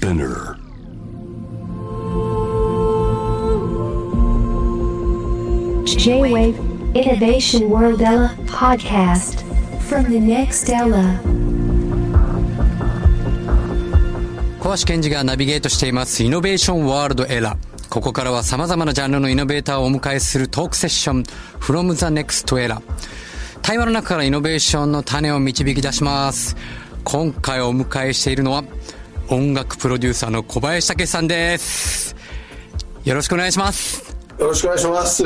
Spinner. J-Wave Innovation World Ella podcast from the next Ella. 小橋健二がナビゲートしていますイノベーションワールドエラー。ここからは様々なジャンルのイノベーターをお迎えするトークセッション from the next era。対話の中からイノベーションの種を導き出します。今回お迎えしているのは音楽プロデューサーの小林武さんです。よろしくお願いします。よろしくお願いします。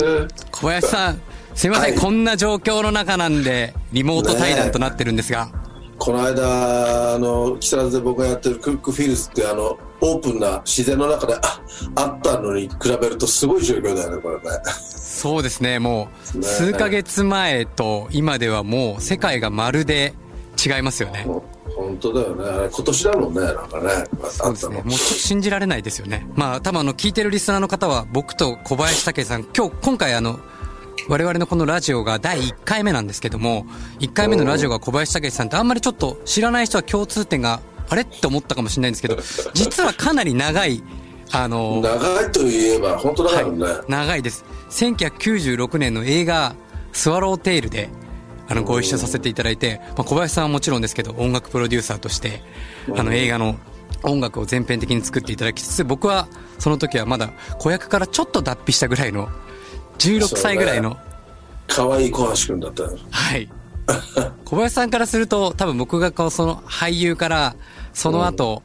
小林さん、すいません、はいこんな状況の中なんで、リモート対談となってるんですが、この間、あの、木更津で僕がやってるクックフィールズって、あの、オープンな自然の中で、あ、あったのに比べるとすごい状況だよね、これね。そうですね、もう、ね数ヶ月前と今ではもう世界がまるで違いますよね。本当だよね。今年だもんね、なんかね。そうですね。もうちょっと信じられないですよね。まあ、多分あの、聞いてるリスナーの方は、僕と小林武さん、今日、今回あの、我々のこのラジオが第1回目なんですけども、1回目のラジオが小林武さんってあんまりちょっと知らない人は共通点が、あれって思ったかもしれないんですけど、実はかなり長い、あの、長いといえば、本当だからね。はい、長いです。1996年の映画、スワローテイルで、あの、ご一緒させていただいて、まあ、小林さんはもちろんですけど、音楽プロデューサーとして、あの、映画の音楽を全編的に作っていただきつつ、僕は、その時はまだ子役からちょっと脱皮したぐらいの、16歳ぐらいの、可愛い小橋くんだったよ。はい。小林さんからすると、多分僕がこう、その俳優から、その後、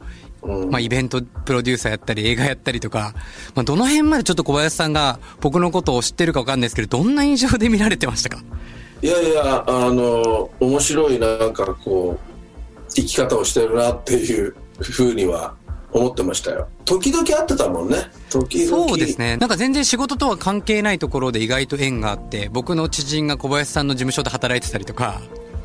まあ、イベントプロデューサーやったり、映画やったりとか、まあ、どの辺までちょっと小林さんが僕のことを知ってるかわかんないですけど、どんな印象で見られてましたか？いやいや、あの、面白いなんかこう、生き方をしてるなっていうふうには思ってましたよ。時々会ってたもんね。時々。そうですね。なんか全然仕事とは関係ないところで意外と縁があって、僕の知人が小林さんの事務所で働いてたりとか、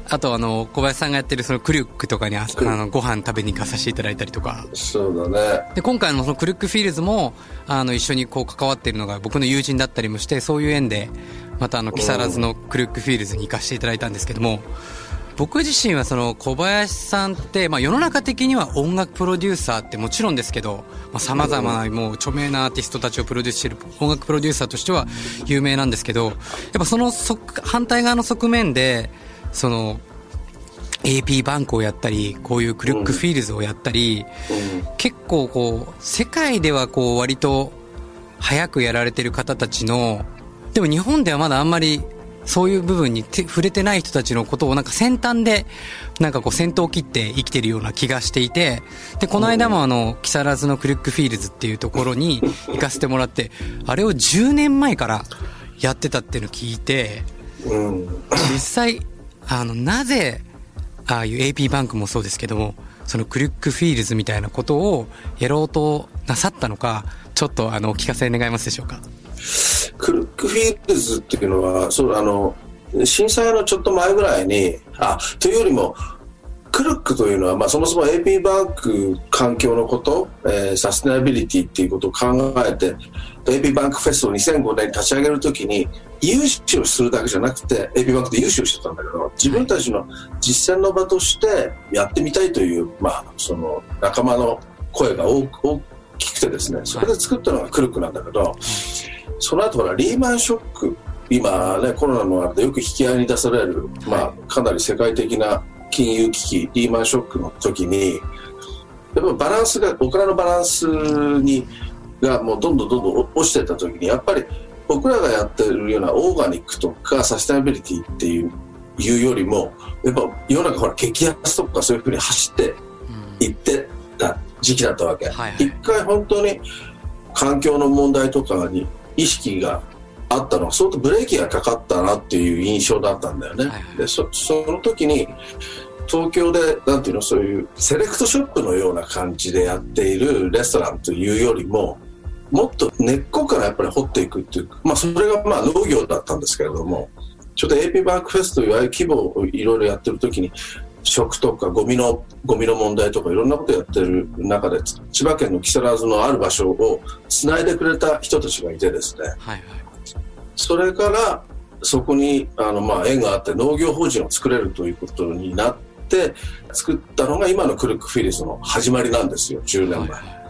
あとあの、小林さんがやってるそのクリュックとかにああのご飯食べに行かさせていただいたりとか。そうだね。で、今回のそのクルックフィールズも、あの、一緒にこう関わっているのが僕の友人だったりもして、そういう縁で、またあの、木更津のクルックフィールズに行かせていただいたんですけども、僕自身はその小林さんって、まあ世の中的には音楽プロデューサーってもちろんですけどさ、まあ様々なもう著名なアーティストたちをプロデュースしている音楽プロデューサーとしては有名なんですけど、やっぱその側反対側の側面で、その、AP バンクをやったり、こういうクルックフィールズをやったり、結構こう、世界ではこう割と早くやられてる方たちの、でも日本ではまだあんまりそういう部分に触れてない人たちのことをなんか先端で、なんかこう先頭を切って生きてるような気がしていて、で、この間もあの、木更津のクルックフィールズっていうところに行かせてもらって、あれを10年前からやってたっていうのを聞いて、実際、あの、なぜ、ああいう AP バンクもそうですけども、そのクルックフィールズみたいなことをやろうとなさったのか、ちょっとあの、お聞かせ願えますでしょうか？クルックフィールズっていうのは、そう、あの、震災のちょっと前ぐらいに、あ、というよりも、クルックというのは、まあ、そもそも AP バンク環境のこと、えーサステナビリティっていうことを考えて、AP バンクフェスを2005年に立ち上げるときに、融資をするだけじゃなくて、AP バンクで融資をしてたんだけど、自分たちの実践の場としてやってみたいという、まあ、その仲間の声が大きくてですね、それで作ったのがクルックなんだけど、その後ほらリーマンショック今ねコロナのあれでよく引き合いに出される、まあかなり世界的な金融危機リーマンショックの時にやっぱバランスがお金のバランスにがもうどんどんどんどん落ちていった時にやっぱり僕らがやってるようなオーガニックとかサステナビリティっていういうよりもやっぱ世の中ほら激安とかそういうふうに走っていってた時期だったわけ、はいはい。一回本当に環境の問題とかに意識があったのは相当ブレーキがかかったなっていう印象だったんだよね、はいはい。でそその時に東京でなんていうのそういうセレクトショップのような感じでやっているレストランというよりももっと根っこからやっぱり掘っていくっていうまあそれがまあ農業だったんですけれどもちょっと AP バンクフェスというああいう規模をいろいろやってる時に食とかゴミのゴミの問題とかいろんなことやってる中でつ千葉県の木更津のある場所をつないでくれた人たちがいてですねはいはい。それからそこにあのまあ縁があって農業法人を作れるということになっって作ったのが今のクルックフィリスの始まりなんですよ、10年前。はい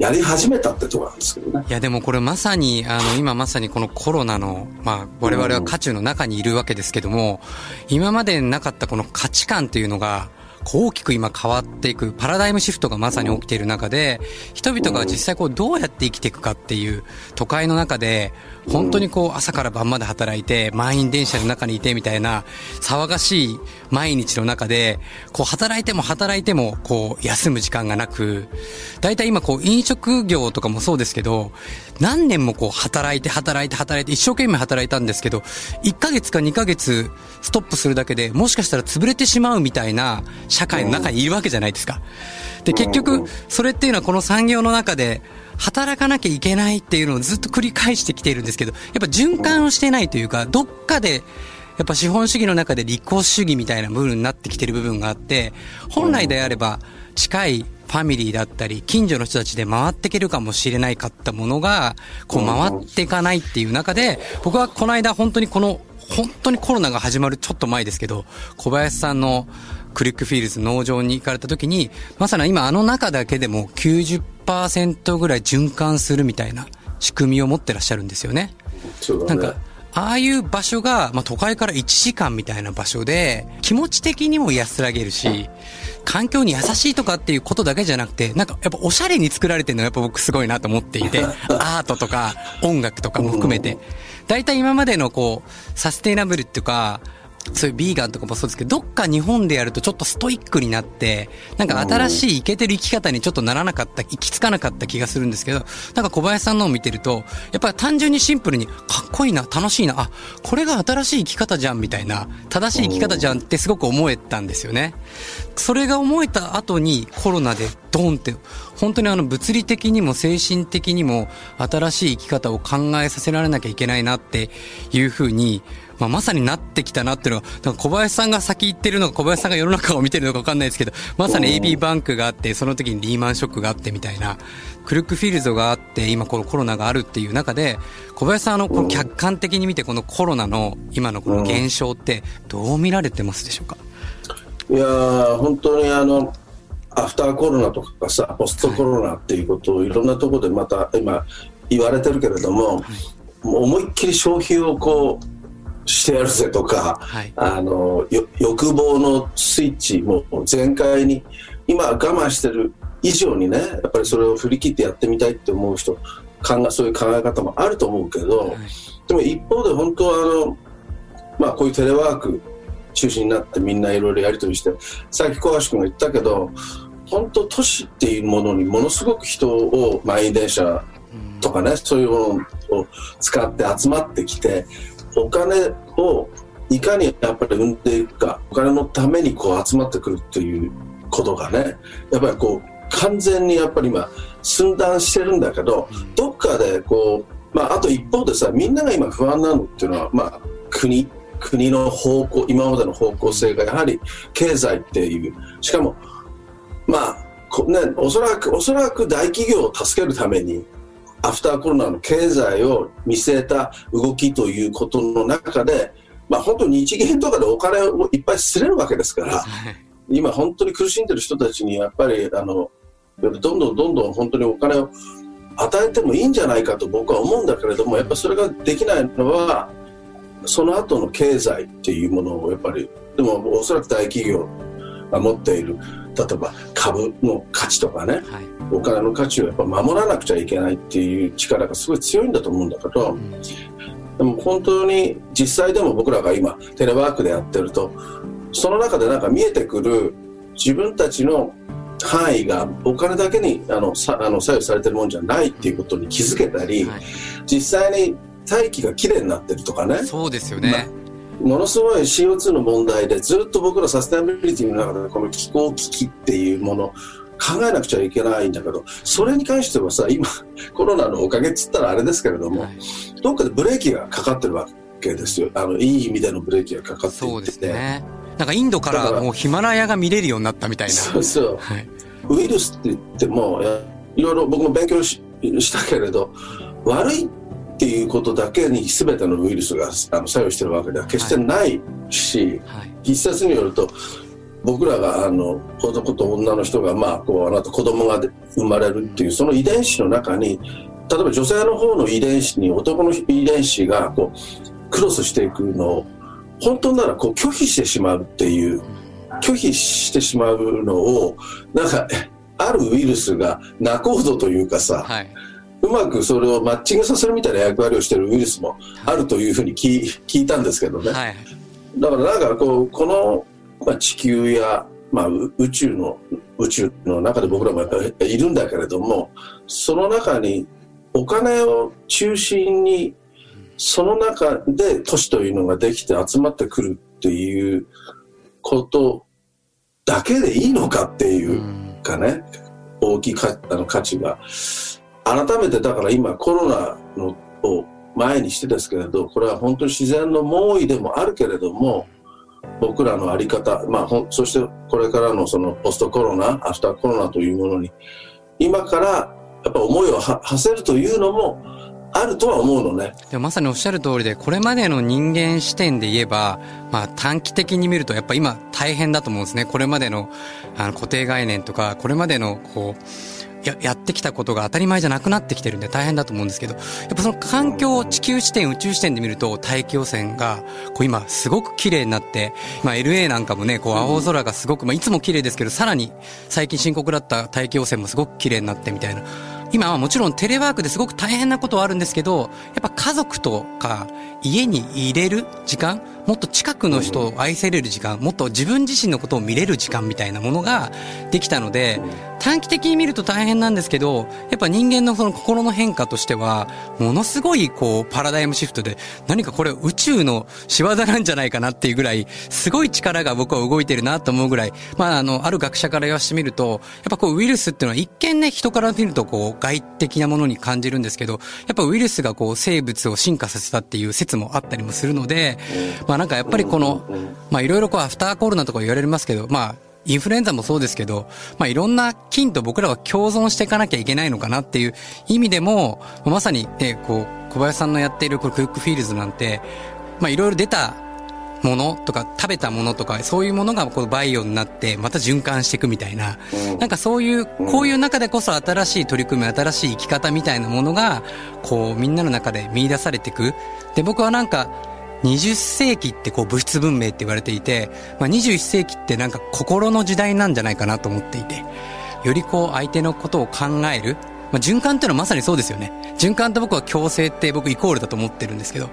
やり始めたってとこなんですけどね。いや、でもこれまさに、あの、今まさにこのコロナの、まあ、我々は渦中の中にいるわけですけども、今までなかったこの価値観というのが、大きく今変わっていく、パラダイムシフトがまさに起きている中で、人々が実際こうどうやって生きていくかっていう都会の中で、本当にこう朝から晩まで働いて、満員電車の中にいてみたいな、騒がしい毎日の中で、こう働いても働いても、こう休む時間がなく、大体今こう飲食業とかもそうですけど、何年もこう働いて働いて働いて一生懸命働いたんですけど、1ヶ月か2ヶ月ストップするだけでもしかしたら潰れてしまうみたいな社会の中にいるわけじゃないですか。で、結局、それっていうのはこの産業の中で、働かなきゃいけないっていうのをずっと繰り返してきているんですけど、やっぱ循環をしてないというか、どっかで、やっぱ資本主義の中で利己主義みたいな部分になってきてる部分があって、本来であれば近いファミリーだったり、近所の人たちで回っていけるかもしれないかったものが、こう回っていかないっていう中で、僕はこの間本当にこの、本当にコロナが始まるちょっと前ですけど、小林さんのクリックフィールズ農場に行かれた時に、まさに今あの中だけでも90% 100%ぐらい循環するみたいな仕組みを持ってらっしゃるんですよね。ねなんか、ああいう場所が、まあ、都会から1時間みたいな場所で、気持ち的にも安らげるし、環境に優しいとかっていうことだけじゃなくて、なんかやっぱおしゃれに作られてるのがやっぱ僕すごいなと思っていて、アートとか音楽とかも含めて、大体今までのこう、サステイナブルっていうか、そういうビーガンとかもそうですけど、どっか日本でやるとちょっとストイックになって、なんか新しいイケてる生き方にちょっとならなかった、行き着かなかった気がするんですけど、なんか小林さんのを見てると、やっぱり単純にシンプルに、かっこいいな、楽しいな、あ、これが新しい生き方じゃん、みたいな、正しい生き方じゃんってすごく思えたんですよね。それが思えた後にコロナでドンって、本当にあの物理的にも精神的にも新しい生き方を考えさせられなきゃいけないなっていうふうに、まあ、まさになってきたなっていうのが、なんか小林さんが先行ってるのか、小林さんが世の中を見てるのか分かんないですけど、まさに AB バンクがあって、その時にリーマンショックがあってみたいな、クルックフィールドがあって、今このコロナがあるっていう中で、小林さん、あの、この客観的に見て、このコロナの今のこの現象って、どう見られてますでしょうか？いや本当にあの、アフターコロナとかさ、ポストコロナっていうことをい。ろんなところでまた今言われてるけれども、はい、もう思いっきり消費をこう、してやるぜとか、はい、あの欲望のスイッチも全開に今我慢してる以上にねやっぱりそれを振り切ってやってみたいって思う人考えそういう考え方もあると思うけど、はい、でも一方で本当はあの、まあ、こういうテレワーク中心になってみんないろいろやり取りしてさっき小橋君が言ったけど本当都市っていうものにものすごく人を満員電車とかね、そういうものを使って集まってきてお金をいかにやっぱり生んでいくかお金のためにこう集まってくるっていうことがねやっぱりこう完全にやっぱり今寸断してるんだけどどっかでこう、まあ、あと一方でさみんなが今不安なのっていうのは、まあ、国国の方向今までの方向性がやはり経済っていう。しかもまあね、おそらくおそらく大企業を助けるためにアフターコロナの経済を見据えた動きということの中で、まあ、本当に日銀とかでお金をいっぱいすれるわけですから、今、本当に苦しんでる人たちにやっぱりあのどんどんどんどん本当にお金を与えてもいいんじゃないかと僕は思うんだけれどもやっぱそれができないのはその後の経済っていうものをやっぱりでもおそらく大企業が持っている。例えば株の価値とかね、はい、お金の価値をやっぱ守らなくちゃいけないっていう力がすごい強いんだと思うんだけど、うん、でも本当に実際でも僕らが今テレワークでやってるとその中でなんか見えてくる自分たちの範囲がお金だけにあのさあの左右されてるもんじゃないっていうことに気づけたり、はい、実際に大気がきれいになってるとかね。そうですよね、まものすごい CO2 の問題でずっと僕らサステナビリティの中でこの気候危機っていうもの考えなくちゃいけないんだけどそれに関してはさ今コロナのおかげっつったらあれですけれども、はい、どっかでブレーキがかかってるわけですよ。あのいい意味でのブレーキがかかっていて。そうですね。なんかインドからもうヒマラヤが見れるようになったみたいな。そうそう、はい、ウイルスって言ってもいろいろ僕も勉強したけれど悪いっていうことだけに全てのウイルスがあの作用してるわけでは決してないし、はい。はい、一説によると僕らがあの男と女の人がまあこうあなた子供が生まれるっていうその遺伝子の中に例えば女性の方の遺伝子に男の遺伝子がこうクロスしていくのを本当ならこう拒否してしまうっていう拒否してしまうのをなんかあるウイルスが仲人というかさ、はい、うまくそれをマッチングさせるみたいな役割をしてるウイルスもあるというふうに聞聞いたんですけどね、はい、だからなんかこうこの、まあ、地球や、まあ、宇宙の宇宙の中で僕らもやっぱりいるんだけれどもその中にお金を中心にその中で都市というのができて集まってくるっていうことだけでいいのかっていうかね、大きいかあの価値が。改めてだから今コロナのを前にしてですけれど、これは本当に自然の猛威でもあるけれども、僕らの在り方、まあ、ほそしてこれからのそのポストコロナ、アフターコロナというものに、今からやっぱ思いを馳せるというのも、あるとは思うのね。でまさにおっしゃる通りで、これまでの人間視点で言えば、まあ短期的に見るとやっぱ今大変だと思うんですね。これまでのあの固定概念とか、これまでのこう、ややってきたことが当たり前じゃなくなってきてるんで大変だと思うんですけど、やっぱその環境、地球視点、宇宙視点で見ると大気汚染が、こう今すごく綺麗になって、まあ LA なんかもね、こう青空がすごく、まあいつも綺麗ですけど、さらに最近深刻だった大気汚染もすごく綺麗になってみたいな。今はもちろんテレワークですごく大変なことはあるんですけど、やっぱ家族とか家に入れる時間、もっと近くの人を愛せれる時間、もっと自分自身のことを見れる時間みたいなものができたので、短期的に見ると大変なんですけど、やっぱ人間のその心の変化としては、ものすごいこうパラダイムシフトで、何かこれ宇宙の仕業なんじゃないかなっていうぐらい、すごい力が僕は動いてるなと思うぐらい、まああの、ある学者から言わしてみると、やっぱこうウイルスっていうのは一見ね、人から見るとこう外的なものに感じるんですけど、やっぱウイルスがこう生物を進化させたっていう説もあったりもするので、まあなんかやっぱりこの、まあいろいろこうアフターコロナとか言われますけど、まあインフルエンザもそうですけど、まあ、いろんな菌と僕らは共存していかなきゃいけないのかなっていう意味でも、まさにね、こう、小林さんのやっているこれクックフィールズなんて、まあ、いろいろ出たものとか食べたものとかそういうものがこうバイオになってまた循環していくみたいな、なんかそういうこういう中でこそ新しい取り組み新しい生き方みたいなものがこうみんなの中で見出されていく。で僕はなんか20世紀ってこう物質文明って言われていて、まあ、21世紀ってなんか心の時代なんじゃないかなと思っていて、よりこう相手のことを考える、まあ、循環っていうのはまさにそうですよね。循環と僕は共生って僕イコールだと思ってるんですけど、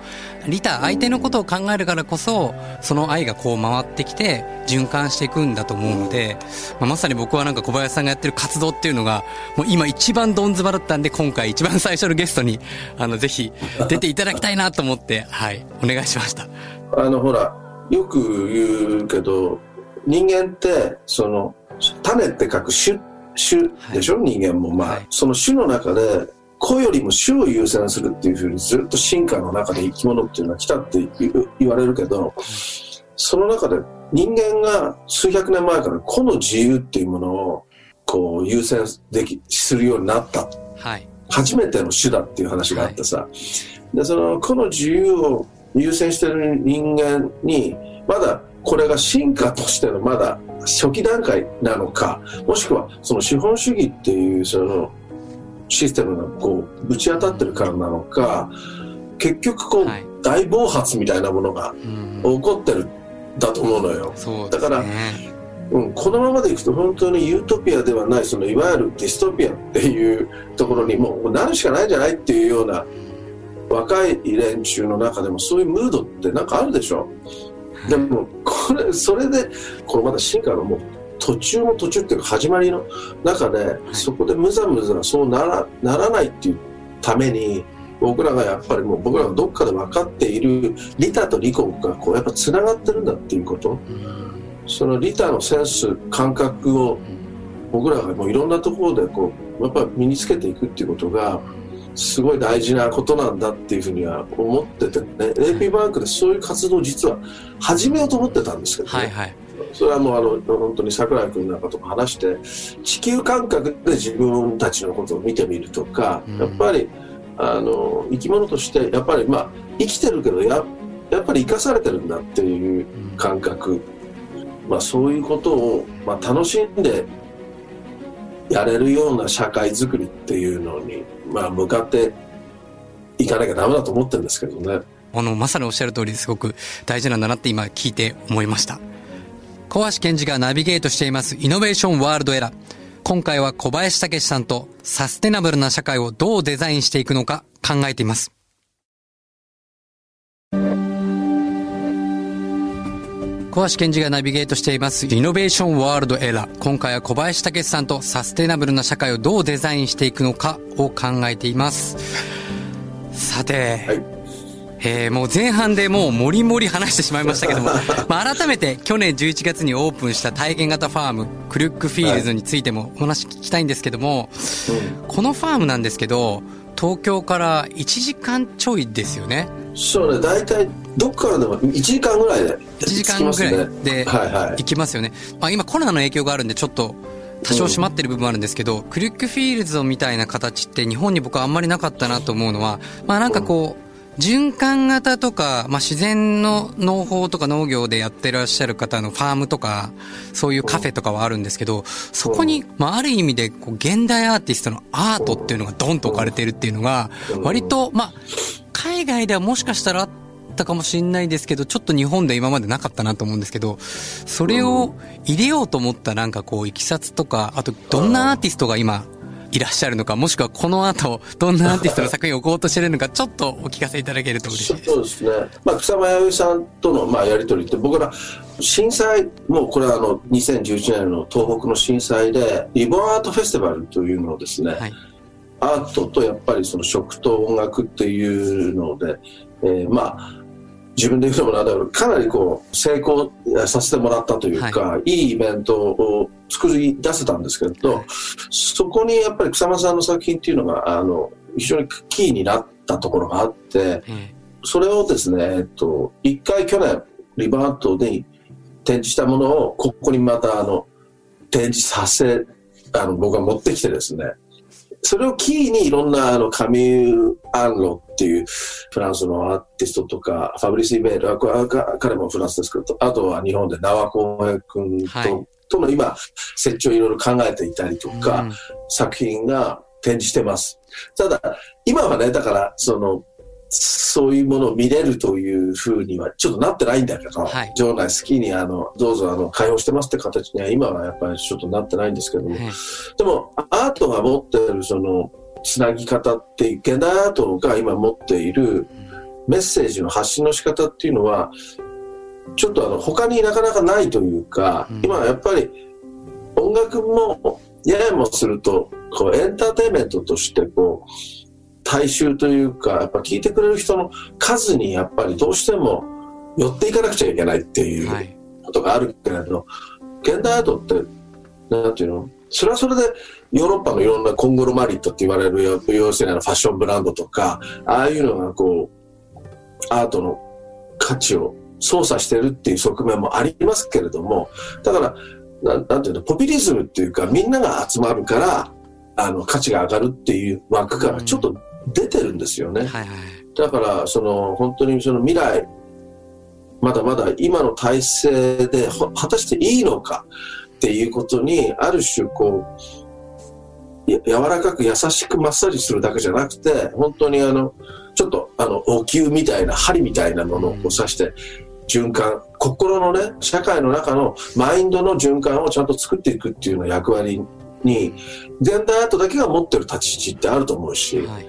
リタ、相手のことを考えるからこそ、その愛がこう回ってきて、循環していくんだと思うので、まあ、まさに僕はなんか小林さんがやってる活動っていうのが、もう今一番どんずばだったんで、今回一番最初のゲストに、あの、ぜひ出ていただきたいなと思って、はい、お願いしました。あの、ほら、よく言うけど、人間って、その、種って書く種種でしょ、はい、人間も。まあ、はい、その種の中で子よりも種を優先するっていうふうにずっと進化の中で生き物っていうのは来たって言われるけど、その中で人間が数百年前から個の自由っていうものをこう優先できするようになった、はい、初めての種だっていう話があってさ、はい、でその個の自由を優先してる人間にまだこれが進化としてのまだ初期段階なのかもしくはその資本主義っていうそのシステムがこうぶち当たってるからなのか結局こう、はい、大暴発みたいなものが起こってるんだと思うのよ。うだから、うん、このままでいくと本当にユートピアではないそのいわゆるディストピアっていうところにもうなるしかないんじゃないっていうような若い連中の中でもそういうムードってなんかあるでしょ？でもこれそれでこのまだ進化のもう途中も途中っていうか始まりの中で、はい、そこでむざむざそうならならないっていうために僕らがやっぱりもう僕らがどっかで分かっている利他と利己がこうやっぱつながってるんだっていうこと、その利他のセンス感覚を僕らがもういろんなところでこうやっぱ身につけていくっていうことがすごい大事なことなんだっていうふうには思っててね、AP バンクでそういう活動を実は始めようと思ってたんですけどね、はいはい、それはもうあの本当に櫻井君なんかとも話して地球感覚で自分たちのことを見てみるとか、やっぱりあの生き物としてやっぱりまあ生きてるけどややっぱり生かされてるんだっていう感覚。まあ、そういうことを、まあ、楽しんでやれるような社会づくりっていうのに、まあ、向かっていかなきゃダメだと思ってるんですけどね。あの、まさにおっしゃる通りすごく大事なんだなって今聞いて思いました。小橋健二がナビゲートしていますイノベーションワールドエラー。今回は小林武さんとサステナブルな社会をどうデザインしていくのか考えています。小橋健二がナビゲートしていますイノベーションワールドエラー。今回は小林武さんとサステナブルな社会をどうデザインしていくのかを考えています。さて、はい、えー、もう前半でもうもりもり話してしまいましたけども、まあ改めて去年11月にオープンした体験型ファーム、クルックフィールズについてもお話聞きたいんですけども、はいこのファームなんですけど、東京から1時間ちょいですよね。そうね、大体どっからでも1時間ぐらいで、1時間ぐらいで行きますよね。まあ、今コロナの影響があるんでちょっと多少閉まってる部分あるんですけど、うん、クリックフィールズみたいな形って日本に僕はあんまりなかったなと思うのは、まあなんかこう、循環型とか、まあ、自然の農法とか農業でやってらっしゃる方のファームとか、そういうカフェとかはあるんですけど、そこに、まあ、ある意味で、こう、現代アーティストのアートっていうのがドンと置かれてるっていうのが、割と、まあ、海外ではもしかしたらあったかもしれないですけど、ちょっと日本で今までなかったなと思うんですけど、それを入れようと思ったなんかこう、いきさつとか、あと、どんなアーティストが今、いらっしゃるのか、もしくはこの後、どんなアーティストの作品を置こうとしてるのか、ちょっとお聞かせいただけると嬉しいです。そうですね。まあ、草間彌生さんとの、まあ、やり取りって、僕ら、震災、もうこれはあの、2011年の東北の震災で、リボンアートフェスティバルというのをですね、はい、アートとやっぱりその食と音楽っていうので、えー、まあ、自分で言うのもなんだろうかなりこう成功させてもらったというか、はい、いいイベントを作り出せたんですけど、はい、そこにやっぱり草間さんの作品っていうのがあの非常にキーになったところがあって、うん、それをですね、えっと、一回去年リバートで展示したものをここにまたあの展示させあの僕が持ってきてですねそれをキーにいろんなあのカミュー・アンロっていうフランスのアーティストとか、ファブリス・イベール、彼もフランスですけど、あとは日本で縄浩平君とはい、との今、設置をいろいろ考えていたりとか、うん、作品が展示してます。ただ、今はね、だから、その、そういうものを見れるというふうにはちょっとなってないんだけど、はい、場内好きにあのどうぞあの開放してますって形には今はやっぱりちょっとなってないんですけども、はい、でもアートが持ってるそのつなぎ方っていう現代アートが今持っているメッセージの発信の仕方っていうのはちょっとあの他になかなかないというか、うん、今やっぱり音楽もややもするとこうエンターテインメントとしてこう大衆というかやっぱ聞いてくれる人の数にやっぱりどうしても寄っていかなくちゃいけないっていうことがあるけれど、はい、現代アートってなんていうの？それはそれでヨーロッパのいろんなコングロマリットって言われる要するにファッションブランドとかああいうのがこうアートの価値を操作してるっていう側面もありますけれどもだからななんていうの？ポピュリズムっていうかみんなが集まるからあの価値が上がるっていう枠からちょっと出てるんですよね。はいはい、だからその本当にその未来まだまだ今の体制で果たしていいのかっていうことにある種こう柔らかく優しくマッサージするだけじゃなくて本当にあのちょっとあのお灸みたいな針みたいなものを刺して循環心のね社会の中のマインドの循環をちゃんと作っていくっていうような役割に現代アートだけが持ってる立ち位置ってあると思うし、はい、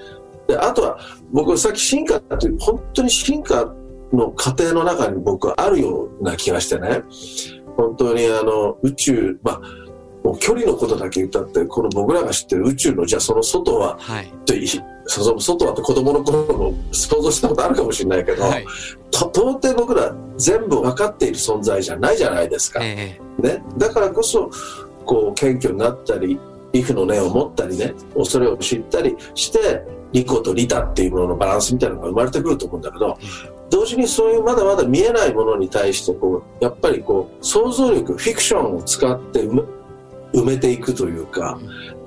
であとは僕さっき進化っていう本当に進化の過程の中に僕はあるような気がしてね。本当にあの宇宙まあもう距離のことだけ言ったってこの僕らが知ってる宇宙のじゃあその外は、はい、その外はって子供の頃も想像したことあるかもしれないけど、はい、到底僕ら全部分かっている存在じゃないじゃないですか、えー、ね、だからこそこう謙虚になったり畏怖の念を持ったりね恐れを知ったりして利己と利他っていうもののバランスみたいなのが生まれてくると思うんだけど、同時にそういうまだまだ見えないものに対してこうやっぱりこう想像力フィクションを使って埋め埋めていくというか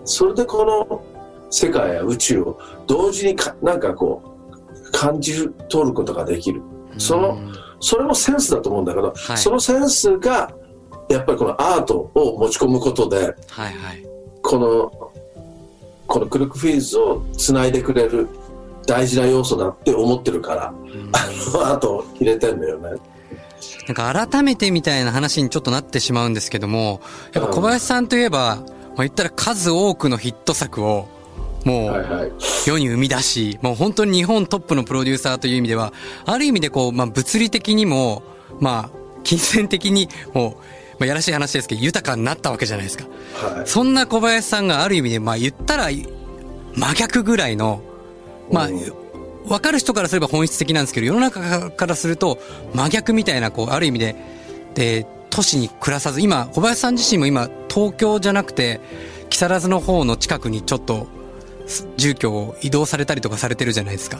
それでこの世界や宇宙を同時にかなんかこう感じ取ることができる。そのそれもセンスだと思うんだけど、はい、そのセンスがやっぱりこのアートを持ち込むことで、はいはい。この、このクルックフィールズをつないでくれる大事な要素だって思ってるから、あのアートを入れてんだよね。なんか改めてみたいな話にちょっとなってしまうんですけども、やっぱ小林さんといえば、まあ言ったら数多くのヒット作を、もはいうはい。世に生み出し、もう本当に日本トップのプロデューサーという意味では、ある意味でこう、まあ物理的にも、まあ、金銭的にも、まあやらしい話ですけど、豊かになったわけじゃないですか。はい。そんな小林さんがある意味で、まあ言ったら、真逆ぐらいの、まあうん、わかる人からすれば本質的なんですけど、世の中からすると真逆みたいな、こう、ある意味で、で、都市に暮らさず、今、小林さん自身も今、東京じゃなくて、木更津の方の近くにちょっと、す住居を移動されたりとかされてるじゃないですか。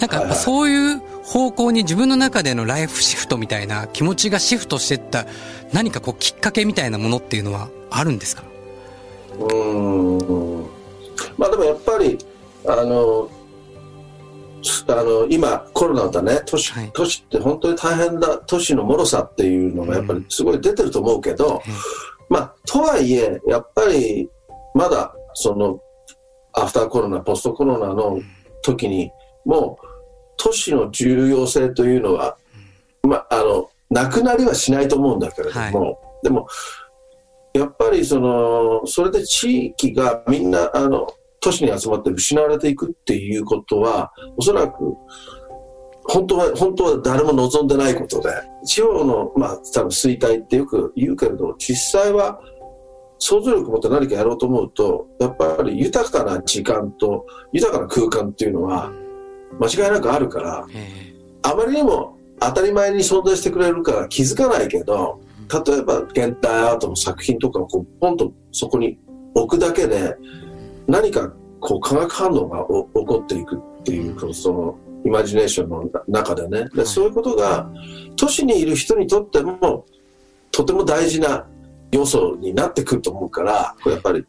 なんかやっぱそういう方向に自分の中でのライフシフトみたいな気持ちがシフトしてった何かこうきっかけみたいなものっていうのはあるんですか？うーん。まあでもやっぱり、あの、あの今コロナだね都市,、はい都市って本当に大変だ都市の脆さっていうのがやっぱりすごい出てると思うけど、うんまあとはいえやっぱりまだそのアフターコロナポストコロナの時にもう都市の重要性というのは、まああのなくなりはしないと思うんだけれども、でもやっぱりそのそれで地域がみんなあの都市に集まって失われていくっていうことはおそらく本当は本当は誰も望んでないことで地方の、まあ、多分衰退ってよく言うけれど実際は想像力を持って何かやろうと思うとやっぱり豊かな時間と豊かな空間っていうのは間違いなくあるからえあまりにも当たり前に存在してくれるから気づかないけど例えば現代アートの作品とかをこうポンとそこに置くだけで何かこう化学反応がお起こっていくっていうそのイマジネーションの中でね。でそういうことが都市にいる人にとってもとても大事な要素になってくると思うからこれやっぱり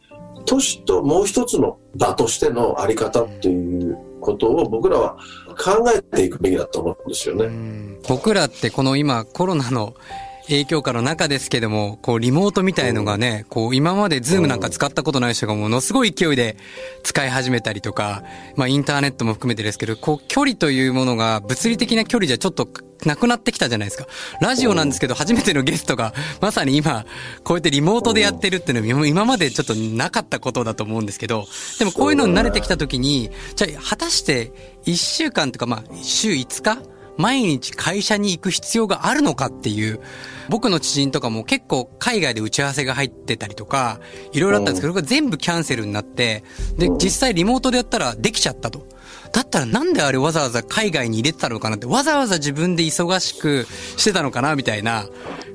都市ともう一つの場としてのあり方っていうことを僕らは考えていくべきだと思うんですよね。僕らってこの今コロナの影響下の中ですけども、こうリモートみたいのがね、こう今までズームなんか使ったことない人がものすごい勢いで使い始めたりとか、まあインターネットも含めてですけど、こう距離というものが物理的な距離じゃちょっとなくなってきたじゃないですか。ラジオなんですけど初めてのゲストがまさに今こうやってリモートでやってるっていうのは今までちょっとなかったことだと思うんですけど、でもこういうのに慣れてきた時に、じゃあ果たして1週間とかまあ週5日毎日会社に行く必要があるのかっていう、僕の知人とかも結構海外で打ち合わせが入ってたりとか、いろいろあったんですけど、それが全部キャンセルになって、で、実際リモートでやったらできちゃったと。だったらなんであれわざわざ海外に入れてたのかなって、わざわざ自分で忙しくしてたのかなみたいな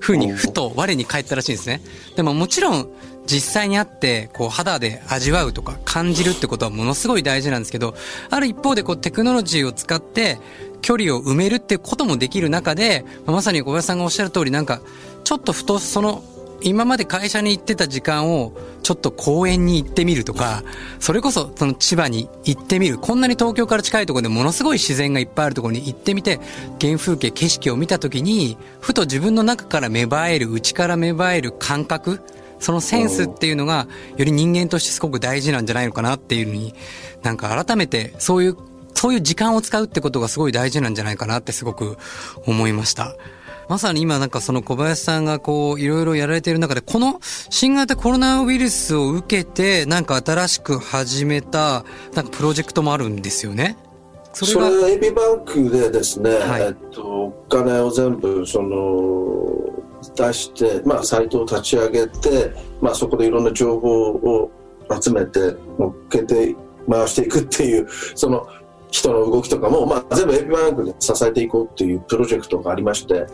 風にふと我に返ったらしいんですね。でももちろん実際に会ってこう肌で味わうとか感じるってことはものすごい大事なんですけど、ある一方でこうテクノロジーを使って距離を埋めるってこともできる中で、まさに小林さんがおっしゃる通りなんかちょっとふとその今まで会社に行ってた時間をちょっと公園に行ってみるとか、それこそその千葉に行ってみる。こんなに東京から近いところでものすごい自然がいっぱいあるところに行ってみて、原風景、景色を見たときに、ふと自分の中から芽生える、内から芽生える感覚、そのセンスっていうのが、より人間としてすごく大事なんじゃないのかなっていうのに、なんか改めてそういう、そういう時間を使うってことがすごい大事なんじゃないかなってすごく思いました。まさに今なんかその小林さんがこういろいろやられている中でこの新型コロナウイルスを受けてなんか新しく始めたなんかプロジェクトもあるんですよね。そそれがれ AP バンクでですね、はいえっと、お金を全部その出して、まあ、サイトを立ち上げて、まあ、そこでいろんな情報を集めて乗っけて回していくっていう その人の動きとかも、まあ、全部 AP バンクで支えていこうっていうプロジェクトがありまして、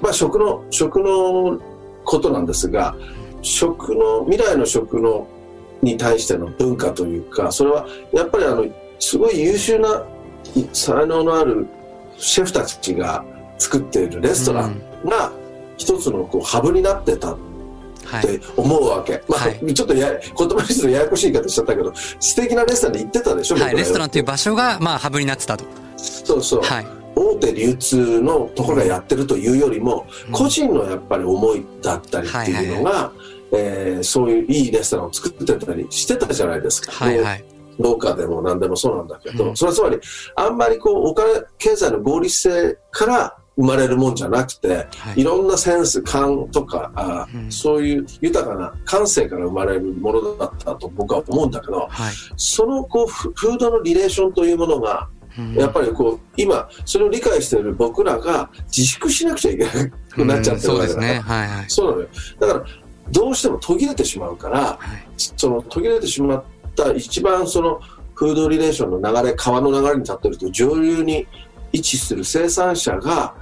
まあ、食の食のことなんですが食の未来の食のに対しての文化というかそれはやっぱりあのすごい優秀ない才能のあるシェフたちが作っているレストランが一つのこうハブになってたっはい。て思うわけ、まあ、はい。ちょっとや言葉にするとややこしい言い方しちゃったけど素敵なレストランに行ってたでしょ、はい、レストランという場所がまあハブになってたと。そうそう、はい。大手流通のところがやってるというよりも、個人のやっぱり思いだったりっていうのが、えーそういういいレストランを作ってたりしてたじゃないですか。はいはい。農家でも何でもそうなんだけど、うん。それはつまりあんまりこうお金経済の合理性から生まれるもんじゃなくて、はいい、ろんなセンス感とかあ、うんそういう豊かな感性から生まれるものだったと僕は思うんだけどはい。そのこうフフードのリレーションというものがうんやっぱりこう今それを理解している僕らが自粛しなくちゃいけなくなっちゃってるわけだから、ですね。はいはい。そうなのよだからどうしても途切れてしまうから、はい。その途切れてしまった一番そのフードリレーションの流れ川の流れに立ってると上流に位置する生産者が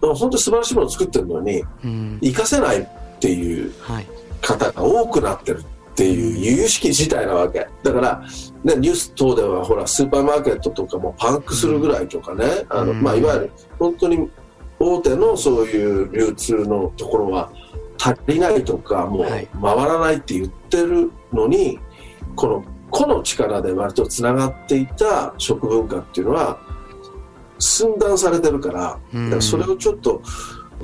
本当に素晴らしいものを作ってるのにうん。活かせないっていうはい。方が多くなってるっていう由々しき事態なわけだから、ね、ニュース等ではほらスーパーマーケットとかもパンクするぐらいとかね、あのうんまあ、いわゆる本当に大手のそういう流通のところは足りないとかもうはい回らないって言ってるのに、この個の力で割とつながっていた食文化っていうのは寸断されてるからうん。だからそれをちょっと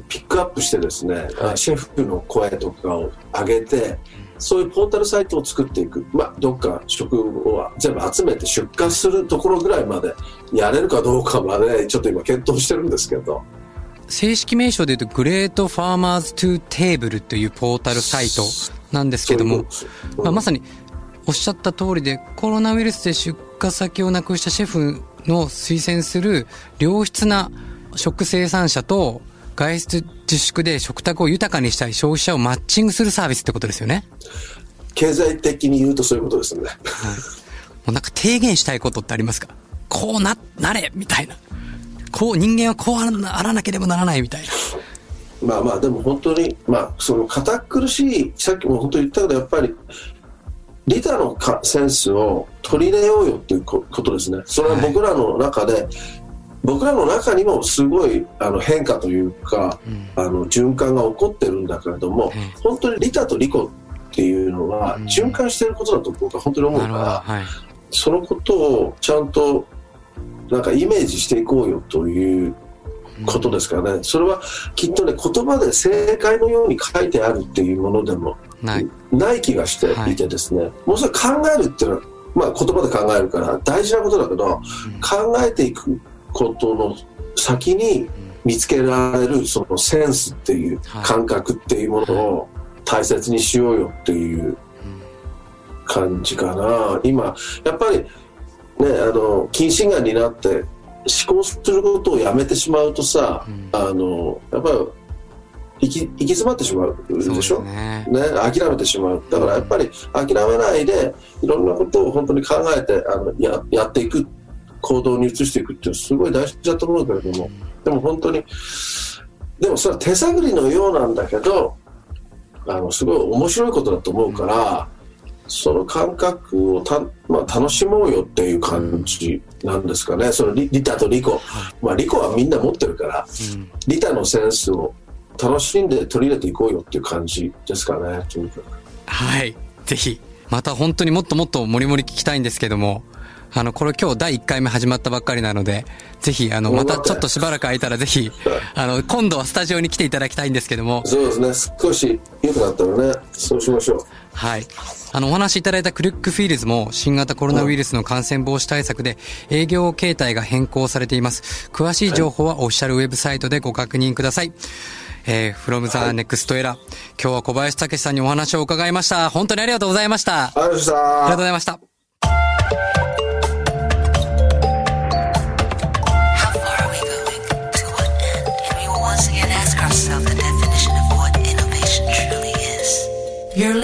ピックアップしてですね、はい。シェフの声とかを上げてそういうポータルサイトを作っていく、まあ、どっか食を全部集めて出荷するところぐらいまでやれるかどうかまでちょっと今検討してるんですけど。正式名称で言うと、 Great Farmers to Table というポータルサイトなんですけども、まあ、まさにおっしゃった通りで、コロナウイルスで出荷先をなくしたシェフの推薦する良質な食生産者と外出自粛で食卓を豊かにしたい消費者をマッチングするサービスってことですよね。経済的に言うとそういうことですね。もうなんか提言したいことってありますか？こうな、なれみたいな。こう、人間はこうあらあらなければならないみたいな。まあまあでも本当にまあその堅苦しいさっきも本当に言ったけどやっぱりリタのかセンスを取り入れようよっていうこことですね。それは僕らの中で、僕らの中にもすごいあの変化というか、あの循環が起こってるんだけれども、うん。本当にリタとリコっていうのはうん。循環してることだと僕は本当に思う。から、はい。そのことをちゃんとなんかイメージしていこうよということですからね、それはきっとね言葉で正解のように書いてあるっていうものでもない。ない気がしてい。てですね、もうそれ考えるっていうのは、まあ、言葉で考えるから大事なことだけど、考えていくことの先に見つけられるそのセンスっていうはい感覚っていうものを大切にしようよっていう感じかな。今やっぱりねあの近視眼になって思考することをやめてしまうとさ、うん。あのやっぱり行き行き詰まってしまうででしょ？すね。ね、諦めてしまう。だからやっぱり諦めないでいろんなことを本当に考えてあのややっていく。行動に移していくっていうのはすごい大事だと思うけれども。でも本当にでもそれは手探りのようなんだけどあのすごい面白いことだと思うから、その感覚をた、まあ、楽しもうよっていう感じなんですかね、そのリリタとリコ、まあ、リコはみんな持ってるからうん。リタのセンスを楽しんで取り入れていこうよっていう感じですかねとにかく。はい。ぜひ。また本当にもっともっともりもり聞きたいんですけども、あの、これ今日第1回目始まったばっかりなので、ぜひ、あの、またちょっとしばらく空いたらぜひ、あの、今度はスタジオに来ていただきたいんですけども、そうですね少し良くなったらねそうしましょうはい。あの、お話しいただいたクルックフィールズも新型コロナウイルスの感染防止対策で営業形態が変更されています。詳しい情報はオフィシャルウェブサイトでご確認ください。えー、from the next era。今日は小林武史さんにお話を伺いました。本当にありがとうございました。ありありがとうございましたがとうございました。